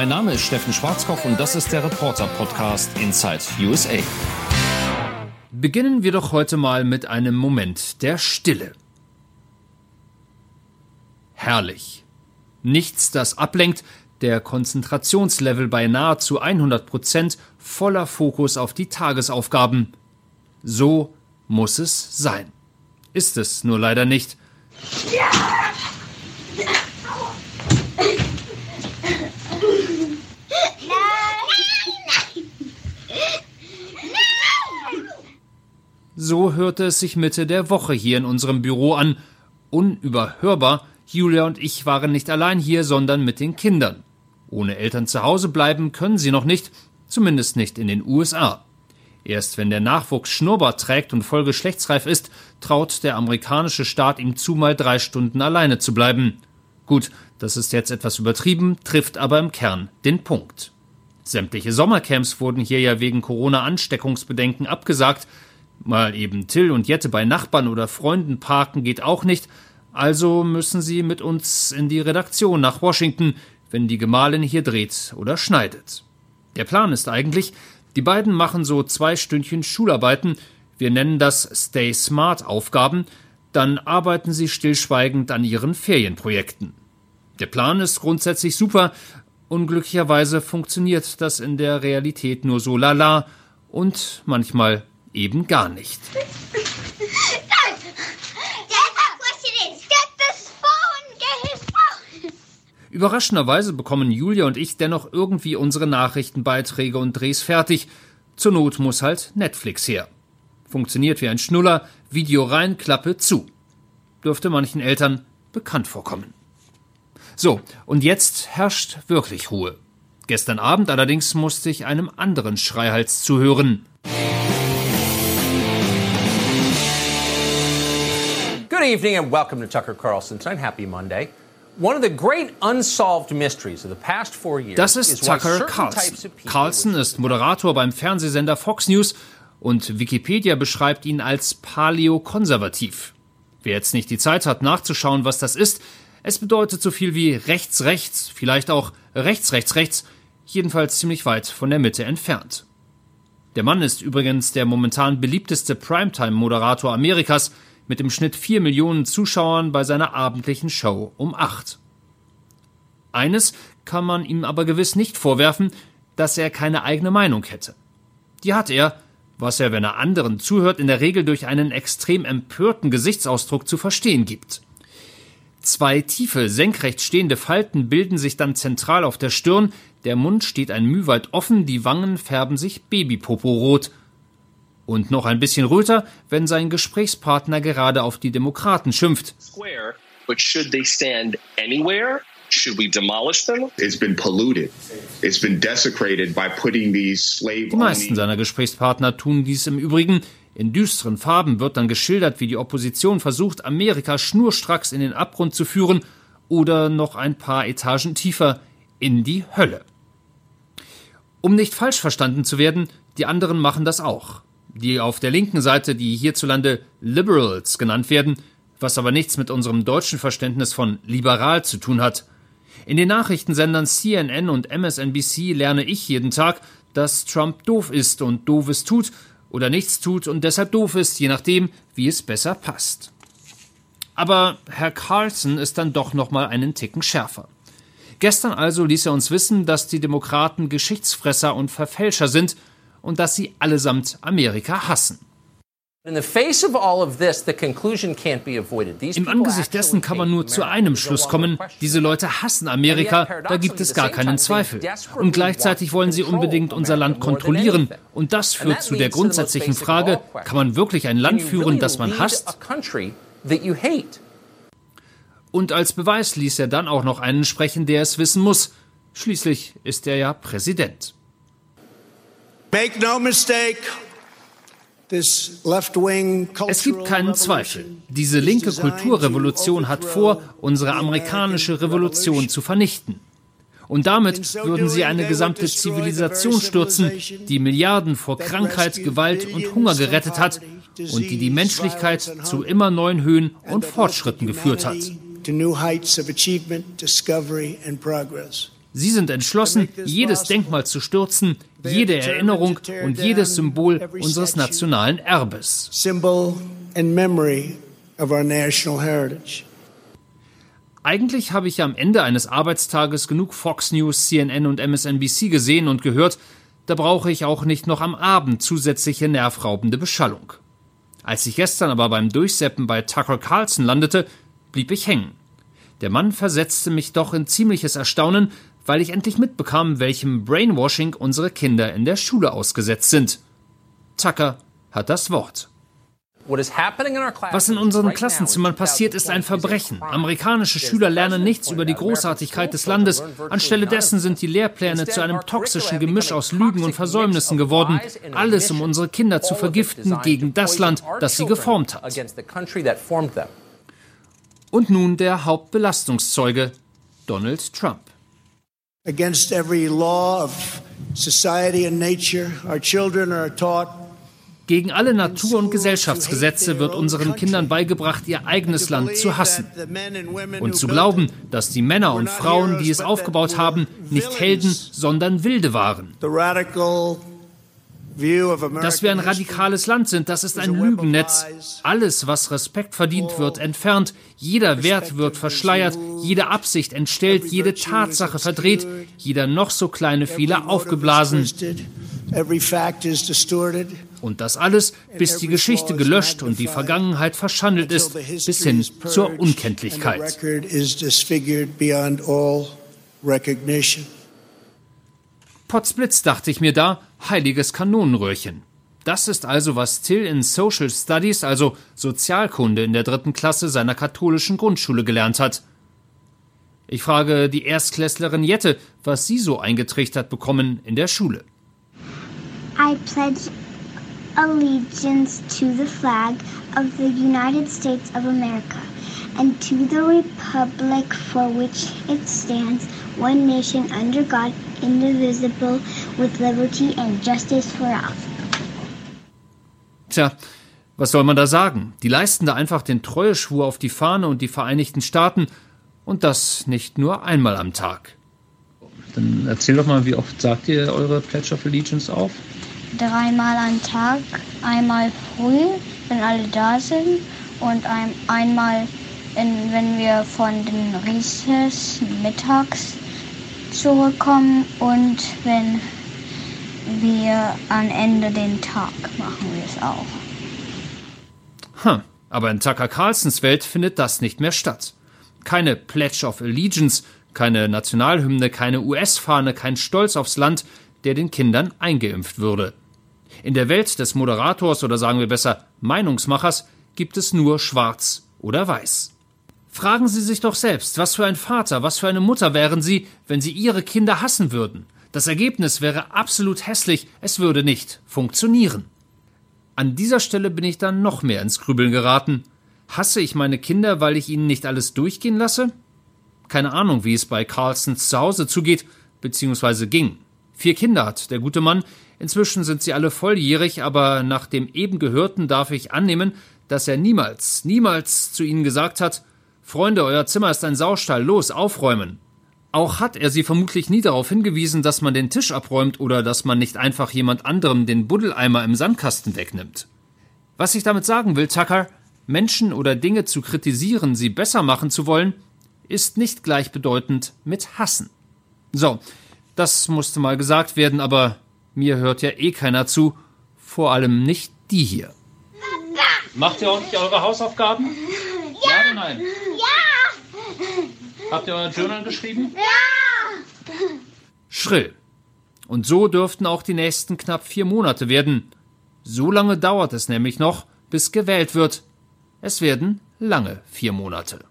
Mein Name ist Steffen Schwarzkopf und das ist der Reporter-Podcast Inside USA. Beginnen wir doch heute mal mit einem Moment der Stille. Herrlich. Nichts, das ablenkt, der Konzentrationslevel bei nahezu 100 Prozent, voller Fokus auf die Tagesaufgaben. So muss es sein. Ist es nur leider nicht. Ja! So hörte es sich Mitte der Woche hier in unserem Büro an. Unüberhörbar, Julia und ich waren nicht allein hier, sondern mit den Kindern. Ohne Eltern zu Hause bleiben können sie noch nicht, zumindest nicht in den USA. Erst wenn der Nachwuchs Schnurrbart trägt und voll geschlechtsreif ist, traut der amerikanische Staat ihm zu, mal drei Stunden alleine zu bleiben. Gut, das ist jetzt etwas übertrieben, trifft aber im Kern den Punkt. Sämtliche Sommercamps wurden hier ja wegen Corona-Ansteckungsbedenken abgesagt, Mal eben Till und Jette bei Nachbarn oder Freunden parken geht auch nicht, also müssen sie mit uns in die Redaktion nach Washington, wenn die Gemahlin hier dreht oder schneidet. Der Plan ist eigentlich, die beiden machen so zwei Stündchen Schularbeiten, wir nennen das Stay Smart Aufgaben, dann arbeiten sie stillschweigend an ihren Ferienprojekten. Der Plan ist grundsätzlich super, unglücklicherweise funktioniert das in der Realität nur so lala und manchmal eben gar nicht. Überraschenderweise bekommen Julia und ich dennoch irgendwie unsere Nachrichtenbeiträge und Drehs fertig. Zur Not muss halt Netflix her. Funktioniert wie ein Schnuller, Video rein, Klappe zu. Dürfte manchen Eltern bekannt vorkommen. So, und jetzt herrscht wirklich Ruhe. Gestern Abend allerdings musste ich einem anderen Schreihals zuhören. Good evening and welcome to Tucker Carlson tonight. Happy Monday. One of the great unsolved mysteries of the past four years das ist Tucker Carlson. Carlson ist Moderator beim Fernsehsender Fox News und Wikipedia beschreibt ihn als paleokonservativ. Wer jetzt nicht die Zeit hat, nachzuschauen, was das ist, es bedeutet so viel wie rechts, rechts, vielleicht auch rechts, rechts, rechts, jedenfalls ziemlich weit von der Mitte entfernt. Der Mann ist übrigens der momentan beliebteste Primetime-Moderator Amerikas – mit im Schnitt vier Millionen Zuschauern bei seiner abendlichen Show um acht. Eines kann man ihm aber gewiss nicht vorwerfen, dass er keine eigene Meinung hätte. Die hat er, was er, wenn er anderen zuhört, in der Regel durch einen extrem empörten Gesichtsausdruck zu verstehen gibt. Zwei tiefe, senkrecht stehende Falten bilden sich dann zentral auf der Stirn, der Mund steht ein Müh offen, die Wangen färben sich Babypopo-rot. Und noch ein bisschen röter, wenn sein Gesprächspartner gerade auf die Demokraten schimpft. Square, but should they stand anywhere? Should we demolish them? It's been polluted. It's been desecrated by putting these slave Die meisten seiner Gesprächspartner tun dies im Übrigen. In düsteren Farben wird dann geschildert, wie die Opposition versucht, Amerika schnurstracks in den Abgrund zu führen oder noch ein paar Etagen tiefer in die Hölle. Um nicht falsch verstanden zu werden, die anderen machen das auch die auf der linken Seite, die hierzulande Liberals genannt werden, was aber nichts mit unserem deutschen Verständnis von liberal zu tun hat. In den Nachrichtensendern CNN und MSNBC lerne ich jeden Tag, dass Trump doof ist und doofes tut oder nichts tut und deshalb doof ist, je nachdem, wie es besser passt. Aber Herr Carlson ist dann doch noch mal einen Ticken schärfer. Gestern also ließ er uns wissen, dass die Demokraten Geschichtsfresser und Verfälscher sind und dass sie allesamt Amerika hassen. Im Angesicht dessen kann man nur zu einem Schluss kommen, diese Leute hassen Amerika, da gibt es gar keinen Zweifel. Und gleichzeitig wollen sie unbedingt unser Land kontrollieren. Und das führt zu der grundsätzlichen Frage, kann man wirklich ein Land führen, das man hasst? Und als Beweis ließ er dann auch noch einen sprechen, der es wissen muss. Schließlich ist er ja Präsident. Make no mistake. Es gibt keinen Zweifel. Diese linke Kulturrevolution hat vor, unsere amerikanische Revolution zu vernichten. Und damit würden sie eine gesamte Zivilisation stürzen, die Milliarden vor Krankheit, Gewalt und Hunger gerettet hat und die die Menschlichkeit zu immer neuen Höhen und Fortschritten geführt hat. Sie sind entschlossen, jedes Denkmal zu stürzen, jede Erinnerung und jedes Symbol unseres nationalen Erbes. Eigentlich habe ich am Ende eines Arbeitstages genug Fox News, CNN und MSNBC gesehen und gehört, da brauche ich auch nicht noch am Abend zusätzliche nervraubende Beschallung. Als ich gestern aber beim Durchseppen bei Tucker Carlson landete, blieb ich hängen. Der Mann versetzte mich doch in ziemliches Erstaunen, weil ich endlich mitbekam, welchem Brainwashing unsere Kinder in der Schule ausgesetzt sind. Tucker hat das Wort. Was in unseren Klassenzimmern passiert, ist ein Verbrechen. Amerikanische Schüler lernen nichts über die Großartigkeit des Landes. Anstelle dessen sind die Lehrpläne zu einem toxischen Gemisch aus Lügen und Versäumnissen geworden. Alles, um unsere Kinder zu vergiften gegen das Land, das sie geformt hat. Und nun der Hauptbelastungszeuge, Donald Trump. Against every law of society and nature, our children are taught gegen alle Natur- und Gesellschaftsgesetze wird unseren Kindern beigebracht, ihr eigenes Land zu hassen und zu glauben, dass die Männer und Frauen, die es aufgebaut haben, nicht Helden, sondern Wilde waren. Dass wir ein radikales Land sind, das ist ein Lügennetz. Alles, was Respekt verdient, wird entfernt, jeder Wert wird verschleiert, jede Absicht entstellt, jede Tatsache verdreht, jeder noch so kleine Fehler aufgeblasen. Und das alles, bis die Geschichte gelöscht und die Vergangenheit verschandelt ist, bis hin zur Unkenntlichkeit. Potzblitz dachte ich mir da, heiliges Kanonenröhrchen. Das ist also, was Till in Social Studies, also Sozialkunde in der dritten Klasse seiner katholischen Grundschule gelernt hat. Ich frage die Erstklässlerin Jette, was sie so eingetrichtert bekommen in der Schule. I pledge allegiance to the flag of the United States of America and to the republic for which it stands, one nation under God, indivisible, with liberty and justice for all. Tja, was soll man da sagen? Die leisten da einfach den Treueschwur auf die Fahne und die Vereinigten Staaten und das nicht nur einmal am Tag. Dann erzähl doch mal, wie oft sagt ihr eure Pledge of Allegiance auf? dreimal am Tag. Einmal früh, wenn alle da sind und ein, einmal, in, wenn wir von den Recess mittags zurückkommen und wenn wir am Ende den Tag machen wir es auch. Hm, aber in Tucker Carlsons Welt findet das nicht mehr statt. Keine Pledge of Allegiance, keine Nationalhymne, keine US-Fahne, kein Stolz aufs Land, der den Kindern eingeimpft würde. In der Welt des Moderators oder sagen wir besser Meinungsmachers gibt es nur schwarz oder weiß. Fragen Sie sich doch selbst, was für ein Vater, was für eine Mutter wären Sie, wenn Sie Ihre Kinder hassen würden. Das Ergebnis wäre absolut hässlich, es würde nicht funktionieren. An dieser Stelle bin ich dann noch mehr ins Grübeln geraten. Hasse ich meine Kinder, weil ich ihnen nicht alles durchgehen lasse? Keine Ahnung, wie es bei Carlsons zu Hause zugeht, beziehungsweise ging. Vier Kinder hat der gute Mann, Inzwischen sind sie alle volljährig, aber nach dem eben Gehörten darf ich annehmen, dass er niemals, niemals zu ihnen gesagt hat, Freunde, euer Zimmer ist ein Saustall, los, aufräumen. Auch hat er sie vermutlich nie darauf hingewiesen, dass man den Tisch abräumt oder dass man nicht einfach jemand anderem den Buddeleimer im Sandkasten wegnimmt. Was ich damit sagen will, Tucker, Menschen oder Dinge zu kritisieren, sie besser machen zu wollen, ist nicht gleichbedeutend mit Hassen. So, das musste mal gesagt werden, aber mir hört ja eh keiner zu, vor allem nicht die hier. Macht ihr ordentlich eure Hausaufgaben? Ja, ja oder nein? Habt ihr euer Journal geschrieben? Ja! Schrill. Und so dürften auch die nächsten knapp vier Monate werden. So lange dauert es nämlich noch, bis gewählt wird. Es werden lange vier Monate.